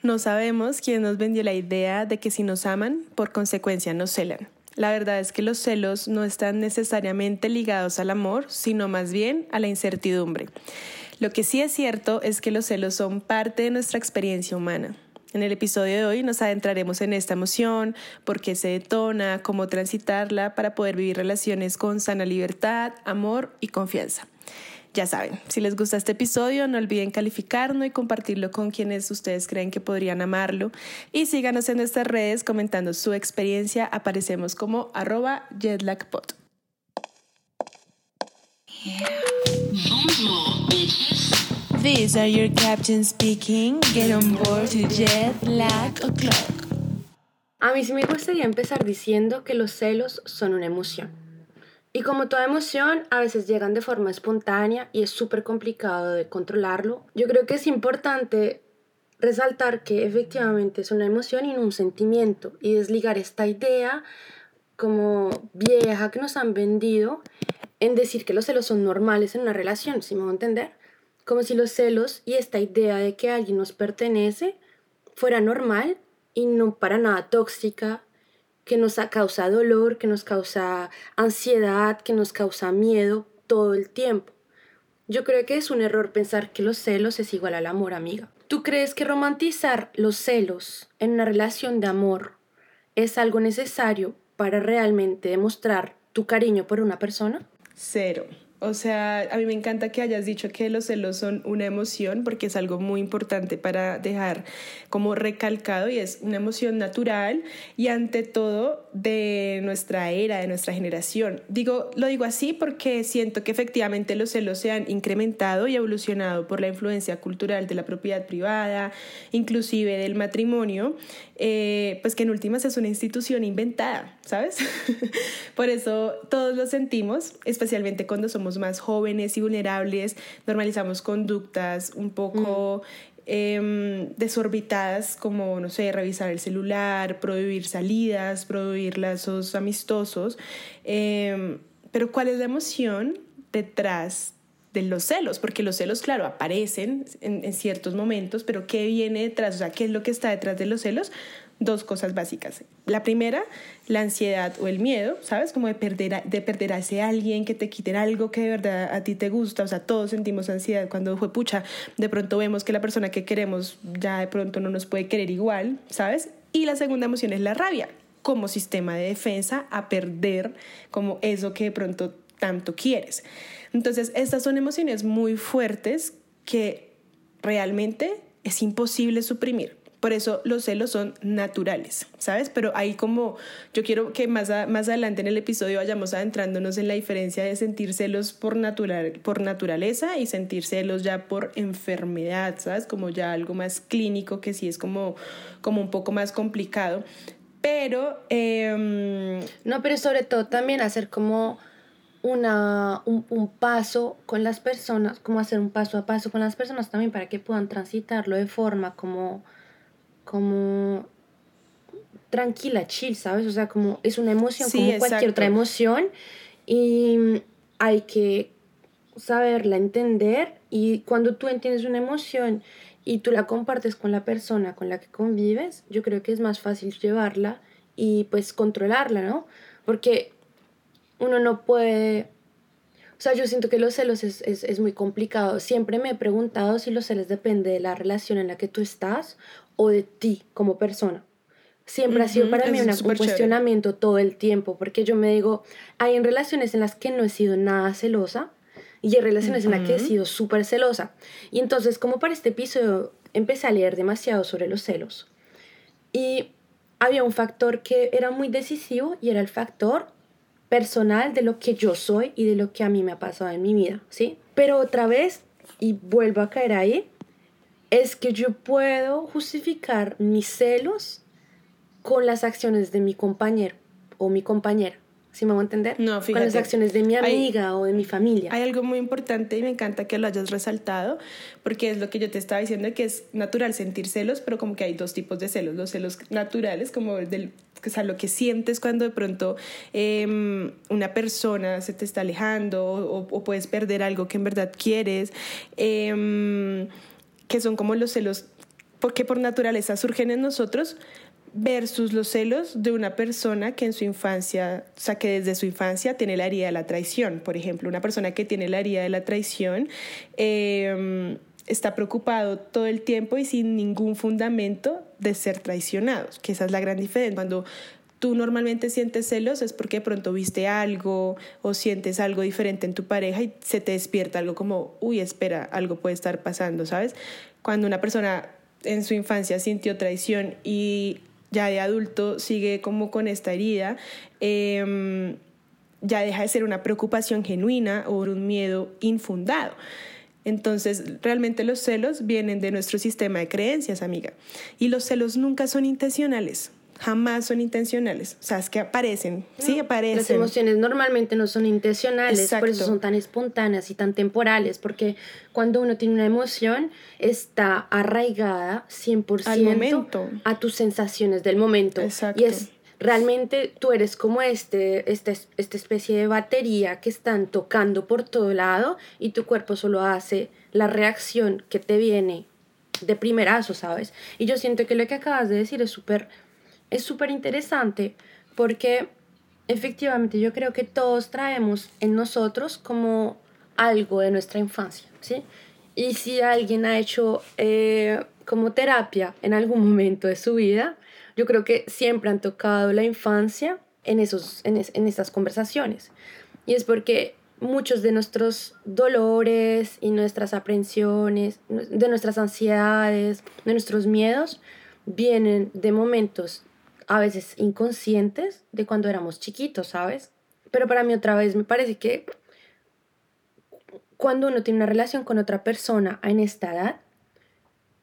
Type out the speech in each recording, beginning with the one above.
No sabemos quién nos vendió la idea de que si nos aman, por consecuencia nos celan. La verdad es que los celos no están necesariamente ligados al amor, sino más bien a la incertidumbre. Lo que sí es cierto es que los celos son parte de nuestra experiencia humana. En el episodio de hoy nos adentraremos en esta emoción, por qué se detona, cómo transitarla para poder vivir relaciones con sana libertad, amor y confianza. Ya saben, si les gusta este episodio, no olviden calificarlo y compartirlo con quienes ustedes creen que podrían amarlo. Y síganos en nuestras redes comentando su experiencia. Aparecemos como arroba jetlagpod. These are your speaking. Get on board to Jetlag O'Clock. A mí sí me gustaría empezar diciendo que los celos son una emoción. Y como toda emoción, a veces llegan de forma espontánea y es súper complicado de controlarlo. Yo creo que es importante resaltar que efectivamente es una emoción y no un sentimiento y desligar esta idea como vieja que nos han vendido en decir que los celos son normales en una relación, si me voy a entender. Como si los celos y esta idea de que alguien nos pertenece fuera normal y no para nada tóxica que nos causa dolor, que nos causa ansiedad, que nos causa miedo todo el tiempo. Yo creo que es un error pensar que los celos es igual al amor, amiga. ¿Tú crees que romantizar los celos en una relación de amor es algo necesario para realmente demostrar tu cariño por una persona? Cero. O sea, a mí me encanta que hayas dicho que los celos son una emoción porque es algo muy importante para dejar como recalcado y es una emoción natural y ante todo de nuestra era, de nuestra generación. Digo, lo digo así porque siento que efectivamente los celos se han incrementado y evolucionado por la influencia cultural de la propiedad privada, inclusive del matrimonio, eh, pues que en últimas es una institución inventada, ¿sabes? por eso todos lo sentimos, especialmente cuando somos más jóvenes y vulnerables, normalizamos conductas un poco em, desorbitadas como, no sé, revisar el celular, prohibir salidas, prohibir lazos amistosos. Em, pero ¿cuál es la emoción detrás de los celos? Porque los celos, claro, aparecen en, en ciertos momentos, pero ¿qué viene detrás? O sea, ¿qué es lo que está detrás de los celos? Dos cosas básicas. La primera, la ansiedad o el miedo, ¿sabes? Como de perder, a, de perder a ese alguien, que te quiten algo que de verdad a ti te gusta. O sea, todos sentimos ansiedad cuando fue pucha. De pronto vemos que la persona que queremos ya de pronto no nos puede querer igual, ¿sabes? Y la segunda emoción es la rabia, como sistema de defensa a perder como eso que de pronto tanto quieres. Entonces, estas son emociones muy fuertes que realmente es imposible suprimir. Por eso los celos son naturales, ¿sabes? Pero ahí como yo quiero que más, más adelante en el episodio vayamos adentrándonos en la diferencia de sentir celos por, natural, por naturaleza y sentir celos ya por enfermedad, ¿sabes? Como ya algo más clínico que sí es como, como un poco más complicado. Pero... Em, no, pero sobre todo también hacer como una, un, un, paso con las personas, como hacer un paso a paso con las personas también para que puedan transitarlo de forma como como tranquila, chill, ¿sabes? O sea, como es una emoción como cualquier otra emoción y hay que saberla entender y cuando tú entiendes una emoción y tú la compartes con la persona con la que convives, yo creo que es más fácil llevarla y pues controlarla, ¿no? Porque uno no puede... O sea, yo siento que los celos es, es, es muy complicado. Siempre me he preguntado si los celos dependen de la relación en la que tú estás o de ti como persona. Siempre ha sido para mí un cuestionamiento todo el tiempo, porque yo me digo, hay en relaciones en las que no he sido nada celosa y hay relaciones en las que he sido súper celosa. Y entonces, como para este episodio, empecé a leer demasiado sobre los celos. Y había un factor que era muy decisivo y era el factor personal de lo que yo soy y de lo que a mí me ha pasado en mi vida, ¿sí? Pero otra vez, y vuelvo a caer ahí, es que yo puedo justificar mis celos con las acciones de mi compañero o mi compañera. ¿Sí me voy a entender? No, fíjate. Con las acciones de mi amiga o de mi familia. Hay algo muy importante y me encanta que lo hayas resaltado, porque es lo que yo te estaba diciendo, que es natural sentir celos, pero como que hay dos tipos de celos. Los celos naturales, como del o sea, lo que sientes cuando de pronto em, una persona se te está alejando o, puedes perder algo que en verdad quieres. Eh, que son como los celos porque por naturaleza surgen en nosotros versus los celos de una persona que en su infancia, o sea, que desde su infancia tiene la herida de la traición. Por ejemplo, una persona que tiene la herida de la traición em, está preocupado todo el tiempo y sin ningún fundamento de ser traicionados, que esa es la gran diferencia. Cuando tú normalmente sientes celos es porque de pronto viste algo o sientes algo diferente en tu pareja y se te despierta algo como, uy, espera, algo puede estar pasando, ¿sabes? Cuando una persona en su infancia sintió traición y ya de adulto sigue como con esta herida, em, ya deja de ser una preocupación genuina o un miedo infundado. Entonces, realmente los celos vienen de nuestro sistema de creencias, amiga. Y los celos nunca son intencionales jamás son intencionales. O sea, es que aparecen, sí aparecen. Las emociones normalmente no son intencionales, por eso son tan espontáneas y tan temporales, porque cuando uno tiene una emoción está arraigada 100% a tus sensaciones del momento. Exacto. Y es realmente tú eres como este, este, esta especie de batería que están tocando por todo lado y tu cuerpo solo hace la reacción que te viene de primerazo, ¿sabes? Y yo siento que lo que acabas de decir es súper es súper interesante porque efectivamente yo creo que todos traemos en nosotros como algo de nuestra infancia, ¿sí? Y si alguien ha hecho eh, como terapia en algún momento de su vida, yo creo que siempre han tocado la infancia en, esos, en, en estas conversaciones. Y es porque muchos de nuestros dolores y nuestras aprensiones, de nuestras ansiedades, de nuestros miedos, vienen de momentos a veces inconscientes de cuando éramos chiquitos, ¿sabes? Pero para mí otra vez me parece que cuando uno tiene una relación con otra persona en esta edad,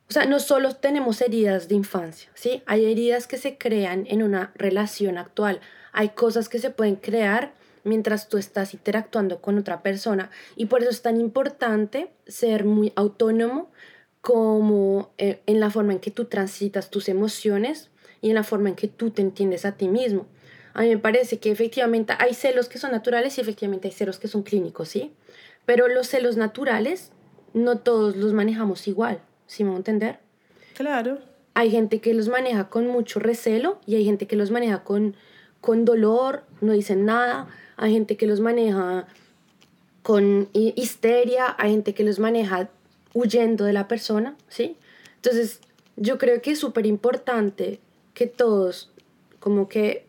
o sea, no solo tenemos heridas de infancia, ¿sí? Hay heridas que se crean en una relación actual. Hay cosas que se pueden crear mientras tú estás interactuando con otra persona. Y por eso es tan importante ser muy autónomo como eh, en la forma en que tú transitas tus emociones y en la forma en que tú te entiendes a ti mismo. A mí me parece que efectivamente hay celos que son naturales y efectivamente hay celos que son clínicos, ¿sí? Pero los celos naturales no todos los manejamos igual, ¿sí me voy a entender? Claro. Hay gente que los maneja con mucho recelo y hay gente que los maneja con, con dolor, no dicen nada. Hay gente que los maneja con histeria, hay gente que los maneja huyendo de la persona, ¿sí? Entonces, yo creo que es súper importante que todos como que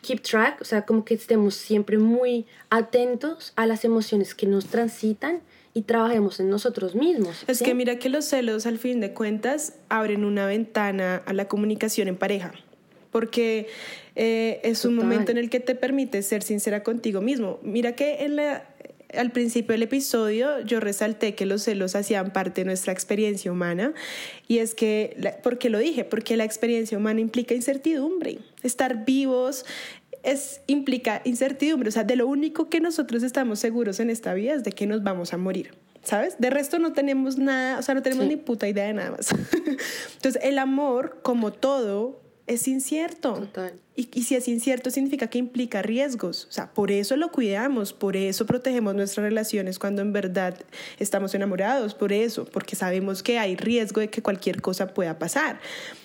keep track, o sea, como que estemos siempre muy atentos a las emociones que nos transitan y trabajemos en nosotros mismos. Es que mira que los celos al fin de cuentas abren una ventana a la comunicación en pareja, porque eh, es un momento en el que te permite ser sincera contigo mismo. Mira que en la, al principio del episodio yo resalté que los celos hacían parte de nuestra experiencia humana y es que, ¿por qué lo dije? Porque la experiencia humana implica incertidumbre. Estar vivos es, implica incertidumbre, o sea, de lo único que nosotros estamos seguros en esta vida es de que nos vamos a morir. ¿Sabes? De resto no tenemos nada, o sea, no tenemos ni puta idea de nada más. Entonces, el amor, como todo, es incierto. Total. Y, y, si es incierto significa que implica riesgos. O sea, por eso lo cuidamos, por eso protegemos nuestras relaciones cuando en verdad estamos enamorados, por eso, porque sabemos que hay riesgo de que cualquier cosa pueda pasar.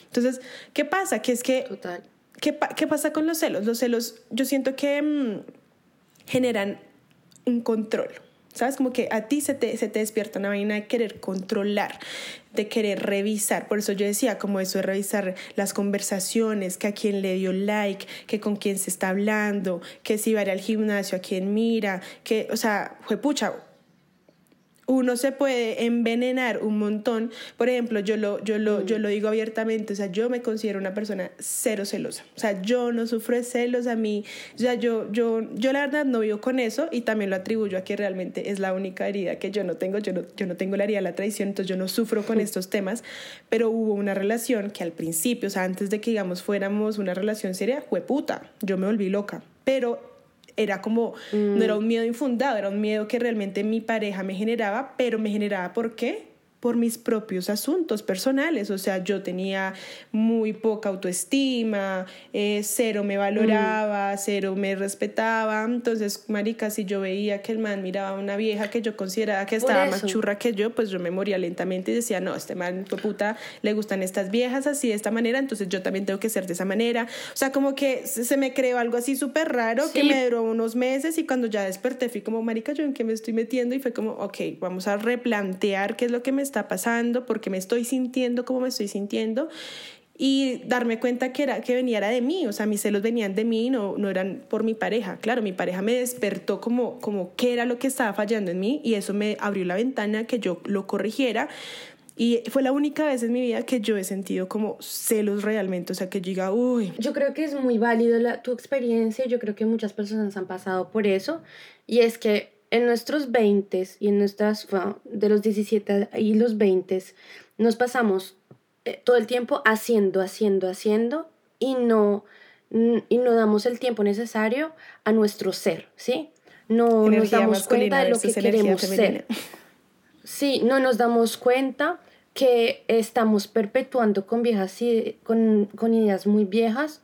Entonces, ¿qué pasa? Que es que... Total. ¿qué, ¿Qué pasa con los celos? Los celos, yo siento que mm, generan un control. ¿Sabes? Como que a ti se te, se te despierta una vaina de querer controlar, de querer revisar. Por eso yo decía, como eso de revisar las conversaciones, que a quién le dio like, que con quién se está hablando, que si va a ir al gimnasio, a quién mira, que, o sea, fue pucha, uno se puede envenenar un montón. Por ejemplo, yo lo, yo, lo, yo lo digo abiertamente, o sea, yo me considero una persona cero celosa. O sea, yo no sufro de celos a mí. O sea, yo, yo, yo la verdad no vivo con eso y también lo atribuyo a que realmente es la única herida que yo no tengo. Yo no, yo no tengo la herida de la traición, entonces yo no sufro con estos temas. Pero hubo una relación que al principio, o sea, antes de que, digamos, fuéramos una relación seria, fue puta. Yo me volví loca. Pero era como, no era mm. un miedo infundado, era un miedo que realmente mi pareja me generaba, pero me generaba ¿por qué? Por mis propios asuntos personales. O sea, yo tenía muy poca autoestima, eh, cero me valoraba, mm. cero me respetaba. Entonces, marica, si yo veía que el man miraba a una vieja que yo consideraba que estaba más churra que yo, pues yo me moría lentamente y decía, no, este man, puta, le gustan estas viejas así de esta manera, entonces yo también tengo que ser de esa manera. O sea, como que se me creó algo así súper raro que me duró unos meses y cuando ya desperté fui como, marica, ¿yo en qué me estoy metiendo? Y fue como, ok, vamos a replantear qué es lo que me está pasando, porque me estoy sintiendo como me estoy sintiendo y darme cuenta que, era, que venía de mí, o sea, mis celos venían de mí, no, no eran por mi pareja. Claro, mi pareja me despertó como, como qué era lo que estaba fallando en mí y eso me abrió la ventana que yo lo corrigiera. Y fue la única vez en mi vida que yo he sentido como celos realmente, o sea, que yo diga, uy. Yo creo que es muy válido la, tu experiencia, yo creo que muchas personas han pasado por eso, y es que en nuestros 20 y en nuestras, de los 17 y los 20, nos pasamos eh, todo el tiempo haciendo, haciendo, haciendo y no, y no damos el tiempo necesario a nuestro ser, ¿sí? No nos damos cuenta de lo que queremos ser. Sí, no nos damos cuenta que estamos perpetuando con viejas con, con ideas muy viejas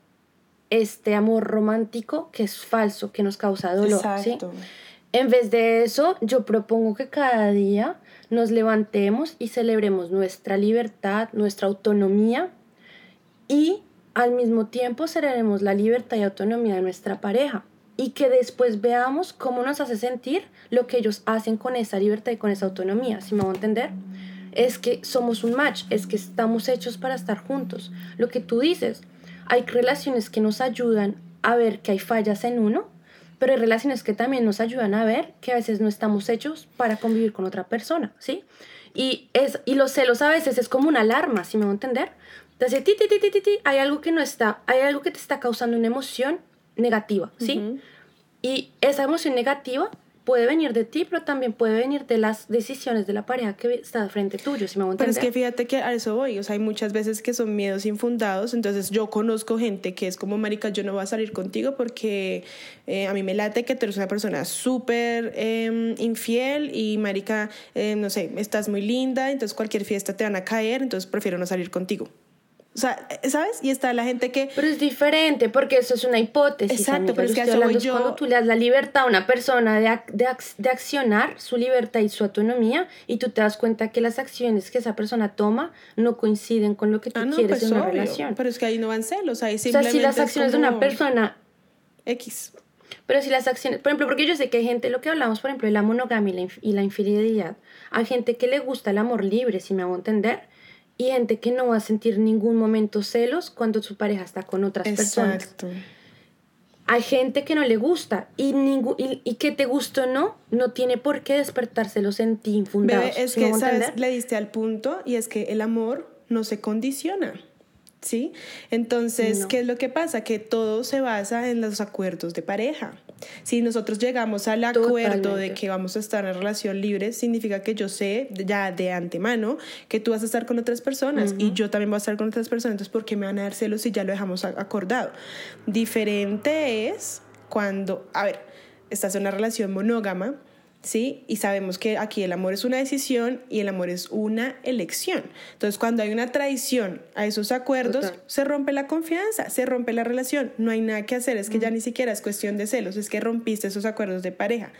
este amor romántico que es falso, que nos causa dolor. Exacto. ¿sí? En vez de eso, yo propongo que cada día nos levantemos y celebremos nuestra libertad, nuestra autonomía y al mismo tiempo celebremos la libertad y autonomía de nuestra pareja y que después veamos cómo nos hace sentir lo que ellos hacen con esa libertad y con esa autonomía, si me voy a entender. Es que somos un match, es que estamos hechos para estar juntos. Lo que tú dices, hay relaciones que nos ayudan a ver que hay fallas en uno pero hay relaciones que también nos ayudan a ver que a veces no estamos hechos para convivir con otra persona, ¿sí? Y, es, y los celos a veces es como una alarma, si me voy a entender. Entonces, ti, ti, ti, ti, ti, hay algo que no está, hay algo que te está causando una emoción negativa, ¿sí? Y esa emoción negativa puede venir de ti, pero también puede venir de las decisiones de la pareja que está frente tuyo, si me voy a Pero es que fíjate que a eso voy, o sea, hay muchas veces que son miedos infundados, entonces yo conozco gente que es como, marica, yo no voy a salir contigo porque eh, a mí me late que tú eres una persona súper em, infiel y, marica, eh, no sé, estás muy linda, entonces cualquier fiesta te van a caer, entonces prefiero no salir contigo. O sea, ¿sabes? Y está la gente que... Pero es diferente porque eso es una hipótesis. Exacto, pero es que eso yo... cuando tú le das la libertad a una persona de, de, de, accionar su libertad y su autonomía y tú te das cuenta que las acciones que esa persona toma no coinciden con lo que tú ah, quieres pues en una relación. Pero es que ahí no van celos, ahí simplemente O sea, si las acciones de una persona... X. Pero si las acciones, por ejemplo, porque yo sé que hay gente, lo que hablamos, por ejemplo, de la monogamia y la, y la infidelidad, hay gente que le gusta el amor libre, si me hago entender, y gente que no va a sentir ningún momento celos cuando su pareja está con otras Exacto. personas. Hay gente que no le gusta y, ningún, y, que te guste o no, no tiene por qué despertárselos en ti infundados. es que, ¿sabes? Le diste al punto y es que el amor no se condiciona. ¿Sí? Entonces, ¿qué es lo que pasa? Que todo se basa en los acuerdos de pareja. Si nosotros llegamos al acuerdo de que vamos a estar en relación libre, significa que yo sé ya de antemano que tú vas a estar con otras personas y yo también voy a estar con otras personas. Entonces, ¿por qué me van a dar celos si ya lo dejamos acordado? Diferente es cuando, a ver, estás en una relación monógama ¿sí? Y sabemos que aquí el amor es una decisión y el amor es una elección. Entonces, cuando hay una traición a esos acuerdos, se rompe la confianza, se rompe la relación. No hay nada que hacer, es que ya ni siquiera es cuestión de celos, es que rompiste esos acuerdos de pareja.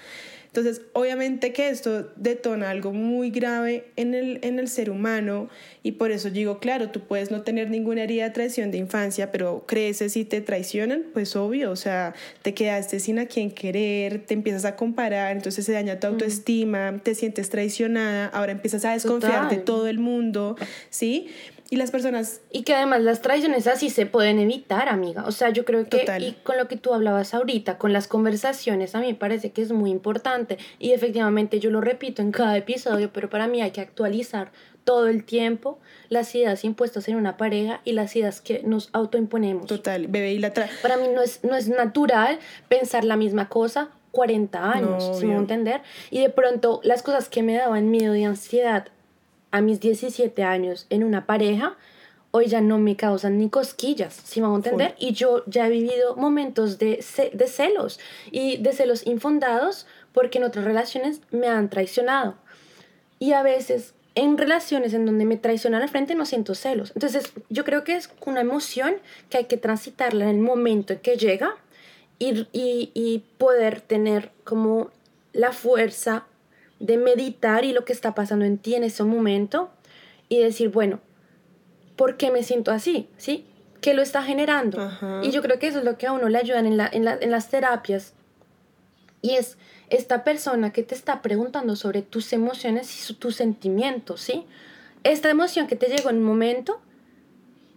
Entonces, obviamente que esto detona algo muy grave en el, en el ser humano y por eso digo, claro, tú puedes no tener ninguna herida de traición de infancia, pero creces y te traicionan, pues obvio, o sea, te quedaste sin a quien querer, te empiezas a comparar, entonces se daña tu autoestima, te sientes traicionada, ahora empiezas a desconfiar de todo el mundo, ¿sí? Y las personas... Y que además las traiciones así se pueden evitar, amiga. O sea, yo creo que... Y con lo que tú hablabas ahorita, con las conversaciones, a mí me parece que es muy importante. Y efectivamente yo lo repito en cada episodio, pero para mí hay que actualizar todo el tiempo las ideas impuestas en una pareja y las ideas que nos autoimponemos. Total, bebé y la Para mí no es, no es natural pensar la misma cosa 40 años, si me voy a entender. Y de pronto las cosas que me daban miedo y ansiedad a mis 17 años en una pareja, hoy ya no me causan ni cosquillas, si me van a entender. Y yo ya he vivido momentos de, de celos y de celos infundados porque en otras relaciones me han traicionado. Y a veces en relaciones en donde me traicionan al frente no siento celos. Entonces, yo creo que es una emoción que hay que transitarla en el momento en que llega y, y, y poder tener como la fuerza de meditar y lo que está pasando en ti en ese momento y decir, bueno, ¿por qué me siento así? ¿Sí? ¿Qué lo está generando? Y yo creo que eso es lo que a uno le ayudan en, la, en, en las terapias. Y es esta persona que te está preguntando sobre tus emociones y tus sentimientos, ¿sí? Esta emoción que te llegó en un momento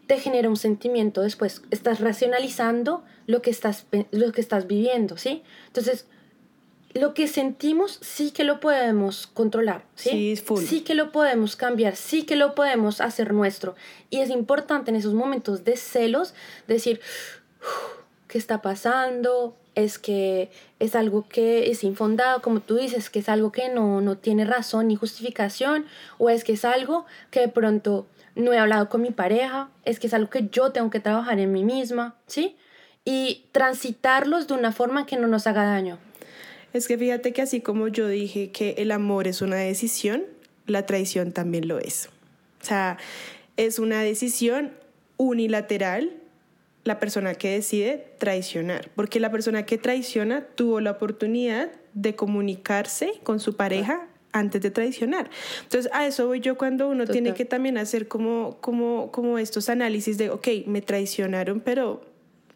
te genera un sentimiento después. Estás racionalizando lo que estás, lo que estás viviendo, ¿sí? Entonces, lo que sentimos sí que lo podemos controlar, ¿sí? Sí, que lo podemos cambiar, sí que lo podemos hacer nuestro. Y es importante en esos momentos de celos decir, ¿qué está pasando? Es que es algo que es infundado, como tú dices, que es algo que no, no tiene razón ni justificación, o es que es algo que de pronto no he hablado con mi pareja, es que es algo que yo tengo que trabajar en mí misma, ¿sí? Y transitarlos de una forma que no nos haga daño. Es que fíjate que así como yo dije que el amor es una decisión, la traición también lo es. O sea, es una decisión unilateral la persona que decide traicionar, porque la persona que traiciona tuvo la oportunidad de comunicarse con su pareja antes de traicionar. Entonces, a eso voy yo cuando uno tiene que también hacer como, como, como estos análisis de, ok, me traicionaron, pero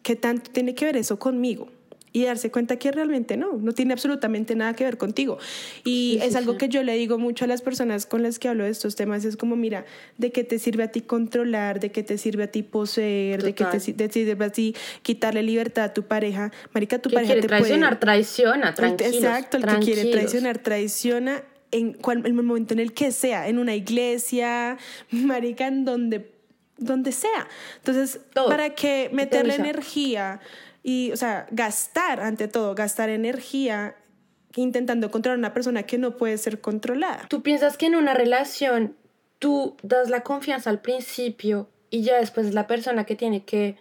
¿qué tanto tiene que ver eso conmigo? Y darse cuenta que realmente no, no tiene absolutamente nada que ver contigo. Y es algo que yo le digo mucho a las personas con las que hablo de estos temas, es como, mira, ¿de qué te sirve a ti controlar? ¿De qué te sirve a ti poseer? ¿De qué te, sirve a ti quitarle libertad a tu pareja? Marica, tu pareja quiere te traicionar, traiciona, tranquilos, Exacto, el que quiere traicionar, traiciona en, cual, el momento en el que sea, en una iglesia, marica, en donde, donde sea. Entonces, ¿para qué meterle energía? Y, o sea, gastar ante todo, gastar energía intentando controlar a una persona que no puede ser controlada. ¿Tú piensas que en una relación tú das la confianza al principio y ya después es la persona que tiene que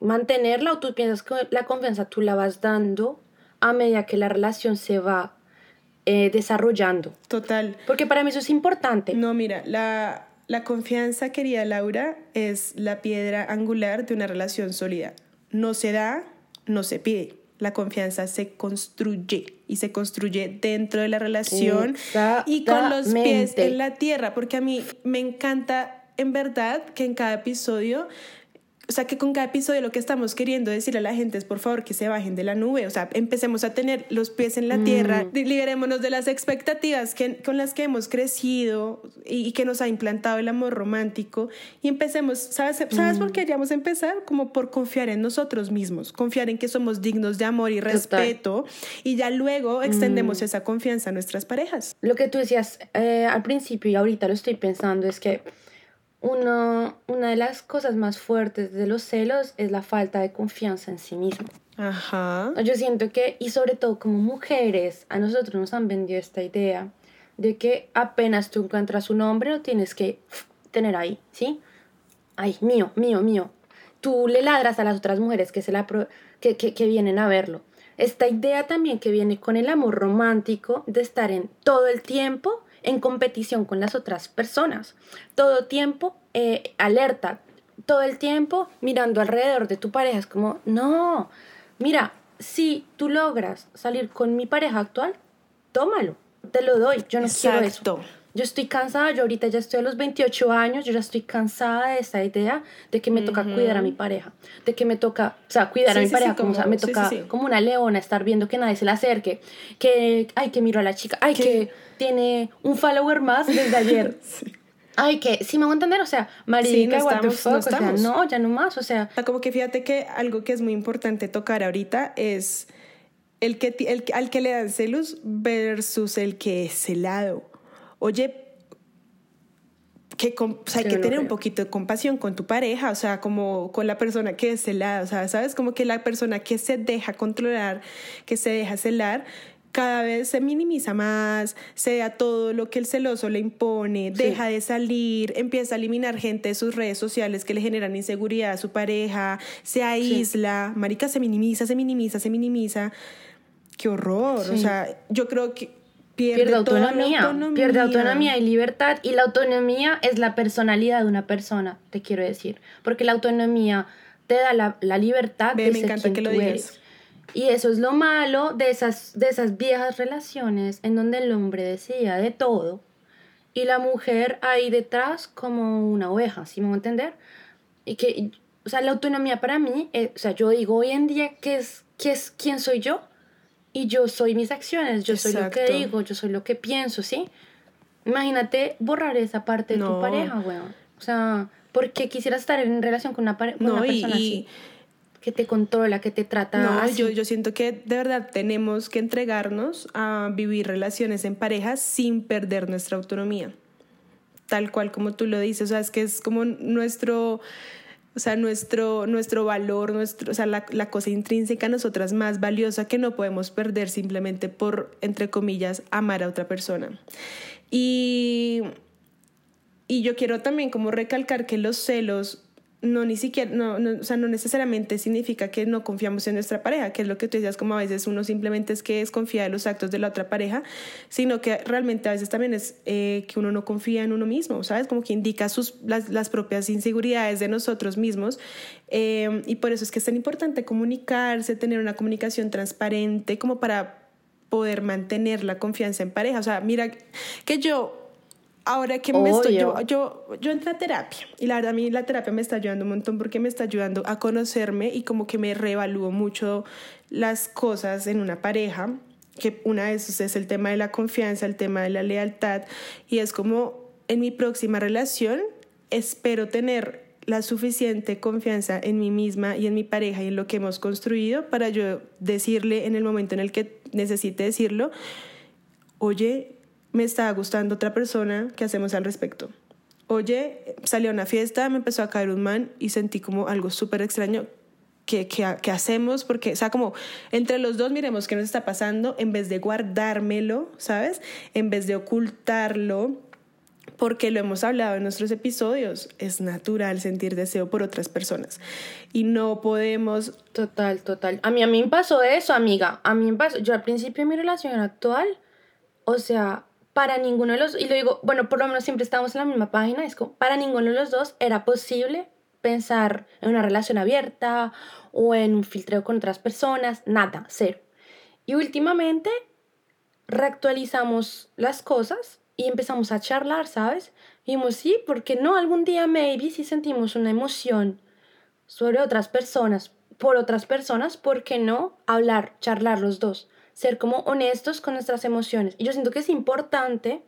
mantenerla o tú piensas que la confianza tú la vas dando a medida que la relación se va eh, desarrollando? Total. Porque para mí eso es importante. No, mira, la, la confianza, querida Laura, es la piedra angular de una relación sólida no se da, no se pide. La confianza se construye y se construye dentro de la relación y con los pies en la tierra, porque a mí me encanta en verdad que en cada episodio o sea, que con cada episodio lo que estamos queriendo decirle a la gente es por favor que se bajen de la nube, o sea, empecemos a tener los pies en la mm. tierra, liberémonos de las expectativas que, con las que hemos crecido y, que nos ha implantado el amor romántico y empecemos, ¿sabes, ¿sabes por mm. qué queríamos empezar? Como por confiar en nosotros mismos, confiar en que somos dignos de amor y respeto y ya luego extendemos mm. esa confianza a nuestras parejas. Lo que tú decías eh, al principio y ahorita lo estoy pensando es que uno, una de las cosas más fuertes de los celos es la falta de confianza en sí mismo. Ajá. Yo siento que, y sobre todo como mujeres, a nosotros nos han vendido esta idea de que apenas tú encuentras un hombre lo tienes que tener ahí, ¿sí? Ay, mío, mío, mío. Tú le ladras a las otras mujeres que, se la que, que, que vienen a verlo. Esta idea también que viene con el amor romántico de estar en todo el tiempo en competición con las otras personas. Todo tiempo eh, alerta, todo el tiempo mirando alrededor de tu pareja. Es como, no, mira, si tú logras salir con mi pareja actual, tómalo, te lo doy, yo no quiero eso. Yo estoy cansada, yo ahorita ya estoy a los 28 años, yo ya estoy cansada de esa idea de que me toca cuidar a mi pareja, de que me toca, o sea, cuidar a mi pareja, como, me toca como una leona estar viendo que nadie se le acerque, que, ay, que miro a la chica, ay, que tiene un follower más desde ayer. Ay, que, si me voy a entender, o sea, marica, no estamos, no o sea, no, ya no más, o sea. Como que fíjate que algo que es muy importante tocar ahorita es el que, el, al que le dan celos versus el que es celado. Oye, que hay que tener un poquito de compasión con tu pareja, o sea, como con la persona que es celada, o sea, ¿sabes? Como que la persona que se deja controlar, que se deja celar, cada vez se minimiza más, sea todo lo que el celoso le impone, deja de salir, empieza a eliminar gente de sus redes sociales que le generan inseguridad a su pareja, se aísla, marica se minimiza, se minimiza, se minimiza. Qué horror, o sea, yo creo que pierde, autonomía, pierde autonomía y libertad. Y la autonomía es la personalidad de una persona, te quiero decir. Porque la autonomía te da la, la libertad de ser quien que lo digas. Y eso es lo malo de esas, de esas viejas relaciones en donde el hombre decía de todo y la mujer ahí detrás como una oveja, ¿sí me voy a entender? Y que, o sea, la autonomía para mí, eh, o sea, yo digo hoy en día que es, que es quién soy yo y yo soy mis acciones, yo soy lo que digo, yo soy lo que pienso, ¿sí? Imagínate borrar esa parte de tu pareja, weón. O sea, ¿por qué quisieras estar en relación con una, con una persona así? que te controla, que te trata no, Yo, yo siento que de verdad tenemos que entregarnos a vivir relaciones en pareja sin perder nuestra autonomía. Tal cual como tú lo dices, o sea, es que es como nuestro, o sea, nuestro, nuestro valor, nuestro, o sea, la, la cosa intrínseca a nosotras más valiosa que no podemos perder simplemente por, entre comillas, amar a otra persona. Y, y yo quiero también como recalcar que los celos no ni siquiera, no, o sea, no necesariamente significa que no confiamos en nuestra pareja, que es lo que tú decías, como a veces uno simplemente es que desconfía de los actos de la otra pareja, sino que realmente a veces también es eh, que uno no confía en uno mismo, ¿sabes? Como que indica sus, las, las propias inseguridades de nosotros mismos. Eh, y por eso es que es tan importante comunicarse, tener una comunicación transparente, como para poder mantener la confianza en pareja. O sea, mira que yo ahora que me estoy, yo, yo, yo entré a terapia y la verdad a mí la terapia me está ayudando un montón porque me está ayudando a conocerme y como que me reevalúo mucho las cosas en una pareja, que una de esas es el tema de la confianza, el tema de la lealtad y es como en mi próxima relación espero tener la suficiente confianza en mí misma y en mi pareja y en lo que hemos construido para yo decirle en el momento en el que necesite decirlo, oye, me estaba gustando otra persona, ¿qué hacemos al respecto? Oye, salió a una fiesta, me empezó a caer un man y sentí como algo súper extraño. ¿Qué, qué, hacemos? Porque, o sea, como entre los dos miremos qué nos está pasando en vez de guardármelo, ¿sabes? En vez de ocultarlo, porque lo hemos hablado en nuestros episodios, es natural sentir deseo por otras personas y no podemos... Total, total. A mí, a mí me pasó eso, amiga. A mí me pasó, yo al principio de mi relación actual, o sea, para ninguno de los, y lo digo, bueno, por lo menos siempre estamos en la misma página, es como, para ninguno de los dos era posible pensar en una relación abierta o en un filtreo con otras personas, nada, cero. Y últimamente reactualizamos las cosas y empezamos a charlar, ¿sabes? Y dijimos, sí, porque no, algún día maybe si sentimos una emoción sobre otras personas, por otras personas, ¿por qué no hablar, charlar los dos? Ser como honestos con nuestras emociones. Y yo siento que es importante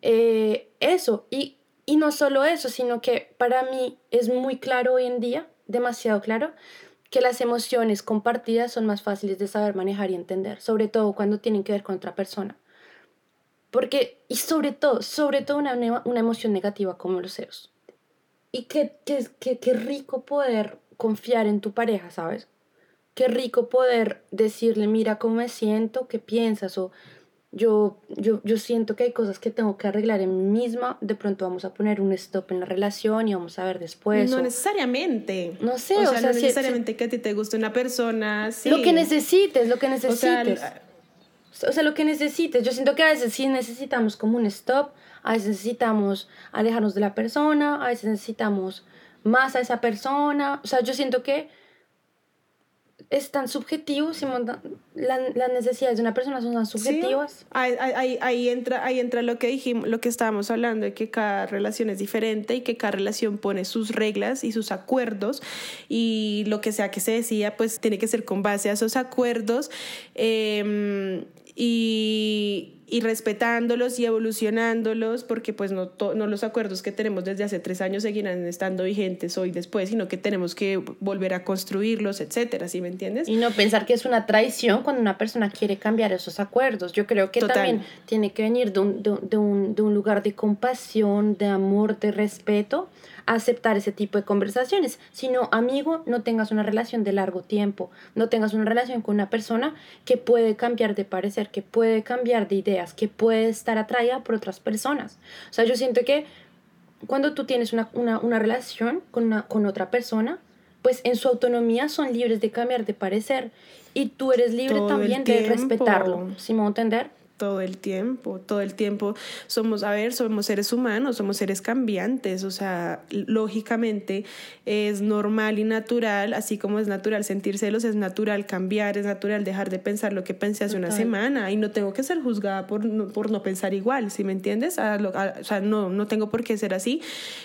eh, eso. Y, y no solo eso, sino que para mí es muy claro hoy en día, demasiado claro, que las emociones compartidas son más fáciles de saber manejar y entender, sobre todo cuando tienen que ver con otra persona. Porque, y sobre todo, sobre todo una, una emoción negativa como los celos. Y qué, qué, qué, qué rico poder confiar en tu pareja, ¿sabes? Qué rico poder decirle, mira cómo me siento, qué piensas, o yo, yo, yo siento que hay cosas que tengo que arreglar en mí misma, de pronto vamos a poner un stop en la relación y vamos a ver después. No necesariamente. No sé, o, sea, no necesariamente que a ti te guste una persona. Sí. Lo que necesites, lo que necesites. O sea, lo que necesites. Yo siento que a veces sí necesitamos como un stop, a veces necesitamos alejarnos de la persona, a veces necesitamos más a esa persona. O sea, yo siento que es tan subjetivo, Simón, las necesidades de una persona son tan subjetivas. ahí, ahí, ahí, entra, ahí entra lo que dijimos, lo que estábamos hablando, de que cada relación es diferente y que cada relación pone sus reglas y sus acuerdos y lo que sea que se decida, pues tiene que ser con base a esos acuerdos. Eh, y, y respetándolos y evolucionándolos, porque pues no, no los acuerdos que tenemos desde hace tres años seguirán estando vigentes hoy después, sino que tenemos que volver a construirlos, etcétera, ¿sí me entiendes? Y no pensar que es una traición cuando una persona quiere cambiar esos acuerdos. Yo creo que también tiene que venir de un, de, de, un, de un lugar de compasión, de amor, de respeto, aceptar ese tipo de conversaciones. Si no, amigo, no tengas una relación de largo tiempo, no tengas una relación con una persona que puede cambiar de parecer, que puede cambiar de ideas, que puede estar atraída por otras personas. O sea, yo siento que cuando tú tienes una, relación con, una, con otra persona, pues en su autonomía son libres de cambiar de parecer y tú eres libre también de respetarlo, ¿sí me voy a entender? Todo el tiempo, todo el tiempo somos, a ver, somos seres humanos, somos seres cambiantes, o sea, lógicamente es normal y natural, así como es natural sentir celos, es natural cambiar, es natural dejar de pensar lo que pensé hace una semana y no tengo que ser juzgada por no, por no pensar igual, ¿sí me entiendes? o sea, no, no tengo por qué ser así.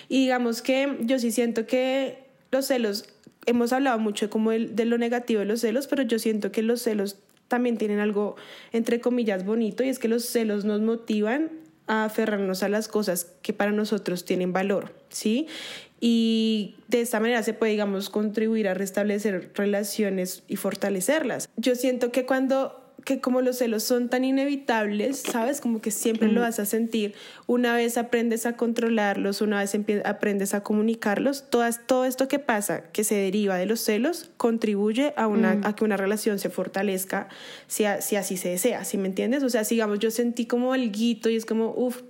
Y digamos que yo sí siento que los celos hemos hablado mucho como de lo negativo de los celos, pero yo siento que los celos también tienen algo, entre comillas, bonito, y es que los celos nos motivan a aferrarnos a las cosas que para nosotros tienen valor, ¿sí? Y de esta manera se puede, digamos, contribuir a restablecer relaciones y fortalecerlas. Yo siento que cuando que como los celos son tan inevitables, ¿sabes? Como que siempre lo vas a sentir. Una vez aprendes a controlarlos, una vez aprendes a comunicarlos, todas, todo esto que pasa, que se deriva de los celos, contribuye a, una, a que una relación se fortalezca si, si así se desea, ¿sí me entiendes? O sea, sigamos, yo sentí como el guito y es como, uff,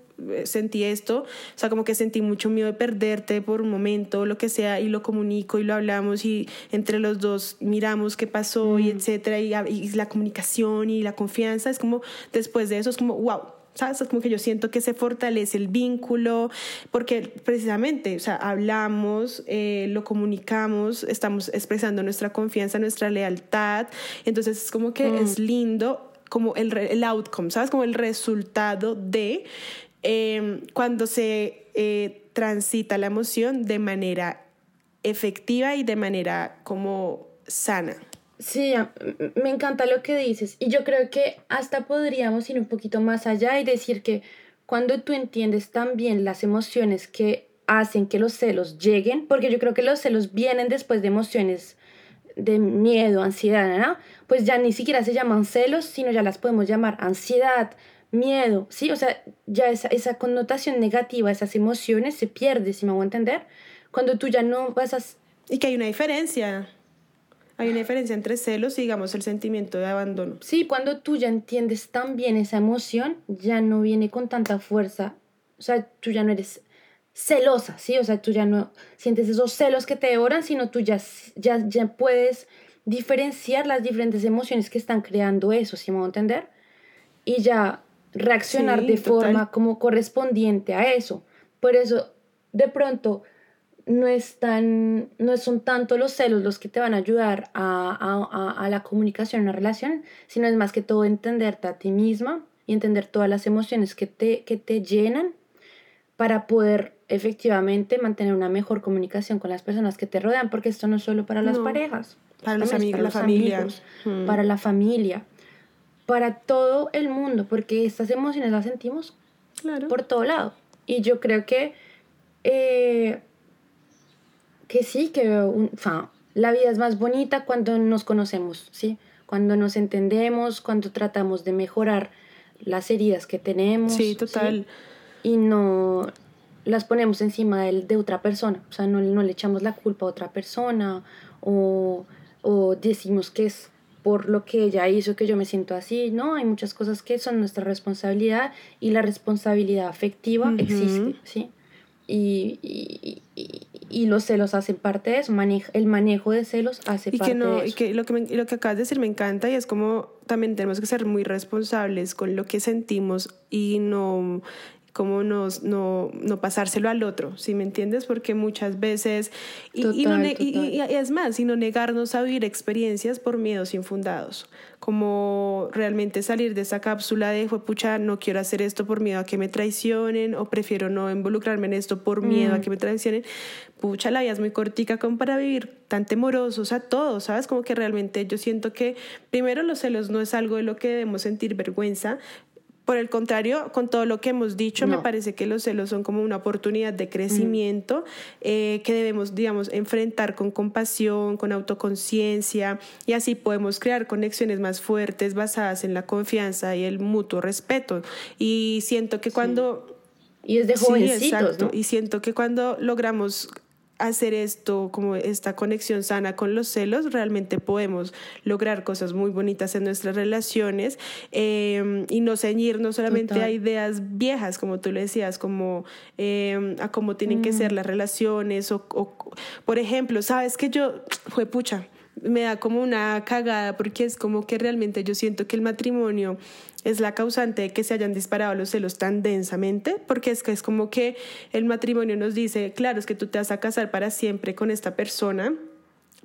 sentí esto, o sea, como que sentí mucho miedo de perderte por un momento, lo que sea, y lo comunico y lo hablamos y entre los dos miramos qué pasó y mm. etcétera, y, y, la comunicación y la confianza, es como después de eso es como, wow. ¿Sabes? Es como que yo siento que se fortalece el vínculo, porque precisamente, o sea, hablamos, eh, lo comunicamos, estamos expresando nuestra confianza, nuestra lealtad, entonces es como que es mm. lindo como el, el outcome, ¿sabes? Como el resultado de Em, cuando se eh, transita la emoción de manera efectiva y de manera como sana. Sí, me encanta lo que dices. Y yo creo que hasta podríamos ir un poquito más allá y decir que cuando tú entiendes también las emociones que hacen que los celos lleguen, porque yo creo que los celos vienen después de emociones de miedo, ansiedad, ¿no? Pues ya ni siquiera se llaman celos, sino ya las podemos llamar ansiedad, miedo, ¿sí? O sea, ya esa, esa connotación negativa, esas emociones se pierde, si me hago entender. Cuando tú ya no vas a... Y que hay una diferencia. Hay una diferencia entre celos y, digamos, el sentimiento de abandono. Sí, cuando tú ya entiendes tan bien esa emoción, ya no viene con tanta fuerza. O sea, tú ya no eres celosa, ¿sí? O sea, tú ya no sientes esos celos que te devoran, sino tú ya, ya, ya puedes diferenciar las diferentes emociones que están creando eso, ¿sí me hago entender? Y ya reaccionar de forma como correspondiente a eso. Por eso, de pronto, no, es tan, no son tanto los celos los que te van a ayudar a, a, la comunicación en una relación, sino es más que todo entenderte a ti misma y entender todas las emociones que te, que te llenan para poder efectivamente mantener una mejor comunicación con las personas que te rodean, porque esto no es solo para las parejas, para los amigos, para la familia. para la familia para todo el mundo, porque estas emociones las sentimos por todo lado. Y yo creo que, eh, que sí, que la vida es más bonita cuando nos conocemos, ¿sí? Cuando nos entendemos, cuando tratamos de mejorar las heridas que tenemos. Sí, total. Y no las ponemos encima de, de otra persona, o sea, no, no, le echamos la culpa a otra persona o, o decimos que es por lo que ella hizo que yo me siento así, ¿no? Hay muchas cosas que son nuestra responsabilidad y la responsabilidad afectiva existe, ¿sí? Y, y, y, los celos hacen parte de eso, el manejo de celos hace parte que no, de eso. Y que lo que, lo que acabas de decir me encanta y es como también tenemos que ser muy responsables con lo que sentimos y no cómo nos, no, no pasárselo al otro, ¿sí me entiendes? Porque muchas veces, y, y, es más, sino negarnos a vivir experiencias por miedos infundados, como realmente salir de esa cápsula de, pucha, no quiero hacer esto por miedo a que me traicionen, o prefiero no involucrarme en esto por miedo a mm. que me traicionen, pucha, la vida es muy cortica como para vivir tan temorosos a todos, ¿sabes? Como que realmente yo siento que primero los celos no es algo de lo que debemos sentir vergüenza, por el contrario, con todo lo que hemos dicho, me parece que los celos son como una oportunidad de crecimiento eh, que debemos, digamos, enfrentar con compasión, con autoconciencia y así podemos crear conexiones más fuertes basadas en la confianza y el mutuo respeto. Y siento que cuando... Y es de jovencitos, Y siento que cuando logramos hacer esto, como esta conexión sana con los celos, realmente podemos lograr cosas muy bonitas en nuestras relaciones em, y no ceñirnos solamente a ideas viejas, como tú le decías, como em, a cómo tienen que ser mm. las relaciones o, por ejemplo, sabes que yo, fue pucha, me da como una cagada porque es como que realmente yo siento que el matrimonio es la causante de que se hayan disparado los celos tan densamente, porque es que es como que el matrimonio nos dice, claro, es que tú te vas a casar para siempre con esta persona,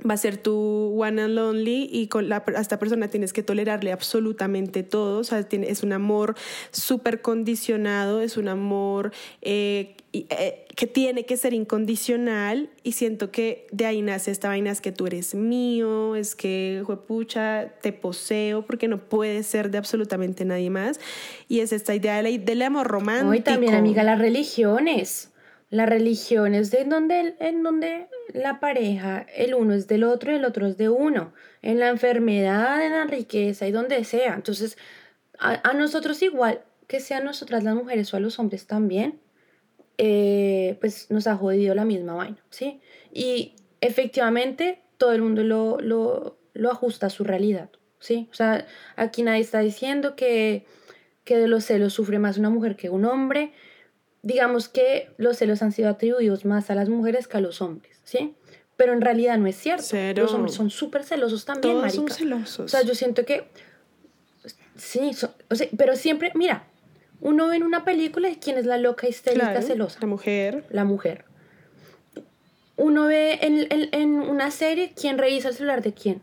va a ser tu one and only y con la, a esta persona tienes que tolerarle absolutamente todo, o sea, tiene, es un amor súper condicionado, es un amor eh, eh, que tiene que ser incondicional y siento que de ahí nace esta vaina, es que tú eres mío, es que, pucha, te poseo porque no puedes ser de absolutamente nadie más y es esta idea del amor romántico. Y también, amiga, las religiones. Las religiones de donde, en donde la pareja, el uno es del otro y el otro es de uno. En la enfermedad, en la riqueza y donde sea. Entonces, a, a nosotros igual, que sean nosotras las mujeres o a los hombres también, eh, pues nos ha jodido la misma vaina, ¿sí? Y efectivamente todo el mundo lo, lo, lo ajusta a su realidad, ¿sí? O sea, aquí nadie está diciendo que, que de los celos sufre más una mujer que un hombre. Digamos que los celos han sido atribuidos más a las mujeres que a los hombres, ¿sí? Pero en realidad no es cierto. Los hombres son súper celosos también, Todos son celosos. O sea, yo siento que... Sí, o sea, pero siempre, mira, uno ve en una película quién es la loca histérica celosa. La mujer. La mujer. Uno ve en, en, una serie quién revisa el celular de quién.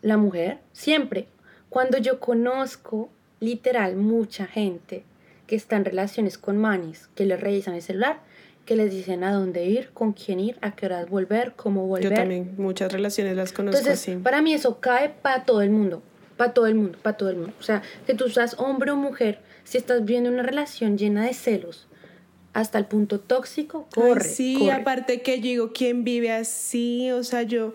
La mujer. Siempre. Cuando yo conozco literal mucha gente que está en relaciones con manis, que les revisan el celular, que les dicen a dónde ir, con quién ir, a qué horas volver, cómo volver. Yo también, muchas relaciones las conozco Entonces, así. Para mí eso cae para todo el mundo, para todo el mundo, para todo el mundo. O sea, que tú seas hombre o mujer, si estás viendo una relación llena de celos, hasta el punto tóxico, corre. sí, aparte que yo digo, ¿quién vive así? O sea, yo,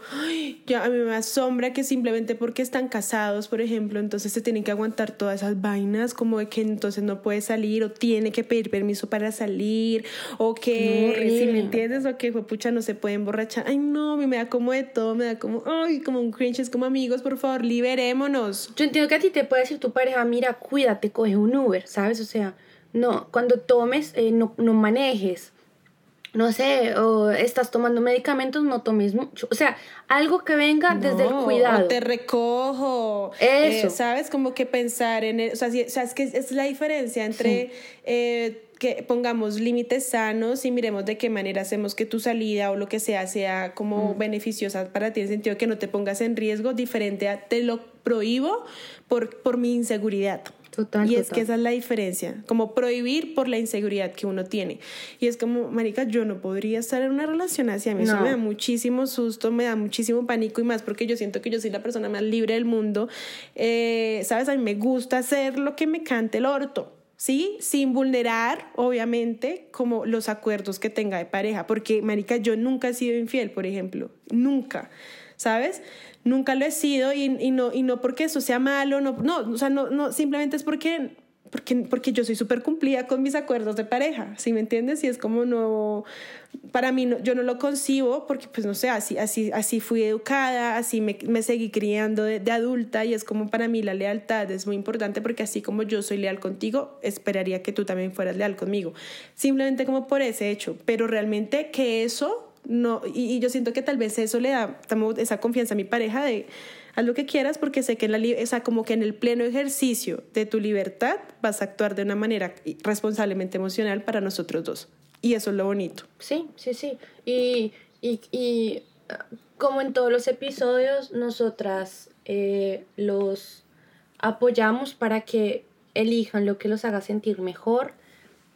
yo, a mí me asombra que simplemente porque están casados, por ejemplo, entonces se tienen que aguantar todas esas vainas, como de que entonces no puede salir o tiene que pedir permiso para salir, o que, si me entiendes, o que, pucha, no se puede emborrachar. Ay, no, a mí me da como de todo, me da como, ay, como un cringe, es como amigos, por favor, liberémonos. Yo entiendo que a ti te puede decir tu pareja, mira, cuídate, coge un Uber, ¿sabes? O sea no, cuando tomes, eh, no, no manejes. No sé, o estás tomando medicamentos, no tomes mucho. O sea, algo que venga desde el cuidado. O te recojo. Eso. Eh, ¿Sabes? Como que pensar en. El, o, sea, o sea, es que es la diferencia entre. Eh, que pongamos límites sanos y miremos de qué manera hacemos que tu salida o lo que sea sea como mm. beneficiosa para ti en el sentido de que no te pongas en riesgo diferente a te lo prohíbo por, por mi inseguridad y es que esa es la diferencia, como prohibir por la inseguridad que uno tiene. Y es como, marica, yo no podría estar en una relación así, a mí eso me da muchísimo susto, me da muchísimo pánico y más porque yo siento que yo soy la persona más libre del mundo. Eh, Sabes, a mí me gusta hacer lo que me cante el orto. ¿sí? Sin vulnerar, obviamente, como los acuerdos que tenga de pareja, porque, marica, yo nunca he sido infiel, por ejemplo, nunca, ¿sabes? Nunca lo he sido y, no, porque eso sea malo, no, no, o sea, no, no simplemente es porque, porque, porque yo soy súper cumplida con mis acuerdos de pareja, ¿sí me entiendes? Y es como no, para mí no, yo no lo concibo porque pues no sé, así, así, así fui educada, así me, me seguí criando de, de, adulta y es como para mí la lealtad es muy importante porque así como yo soy leal contigo, esperaría que tú también fueras leal conmigo, simplemente como por ese hecho, pero realmente que eso no, y, yo siento que tal vez eso le da esa confianza a mi pareja de haz lo que quieras porque sé que en la, como que en el pleno ejercicio de tu libertad vas a actuar de una manera responsablemente emocional para nosotros dos. Y eso es lo bonito. Sí, sí, sí. Y, y, y como en todos los episodios, nosotras eh, los apoyamos para que elijan lo que los haga sentir mejor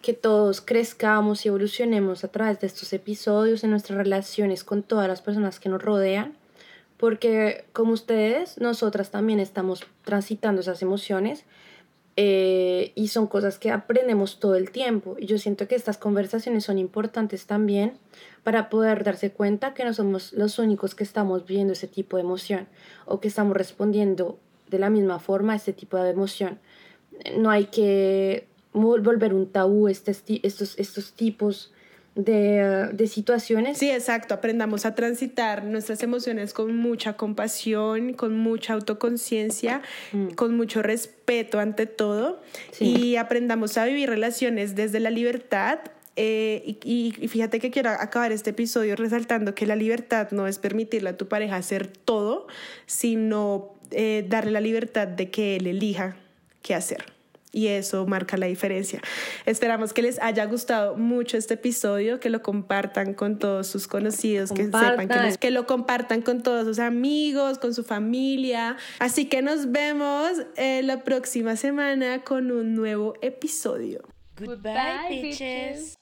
que todos crezcamos y evolucionemos a través de estos episodios en nuestras relaciones con todas las personas que nos rodean, porque como ustedes, nosotras también estamos transitando esas emociones eh, y son cosas que aprendemos todo el tiempo. Y yo siento que estas conversaciones son importantes también para poder darse cuenta que no somos los únicos que estamos viendo ese tipo de emoción o que estamos respondiendo de la misma forma a este tipo de emoción. No hay que volver un tabú este, estos, estos tipos de, de, situaciones. Sí, exacto. Aprendamos a transitar nuestras emociones con mucha compasión, con mucha autoconciencia, mm. con mucho respeto ante todo y aprendamos a vivir relaciones desde la libertad Eh, y, y, fíjate que quiero acabar este episodio resaltando que la libertad no es permitirle a tu pareja hacer todo, sino eh, darle la libertad de que él elija qué hacer y eso marca la diferencia. Esperamos que les haya gustado mucho este episodio, que lo compartan con todos sus conocidos, que sepan que, que, lo compartan con todos sus amigos, con su familia. Así que nos vemos la próxima semana con un nuevo episodio. Goodbye, bitches.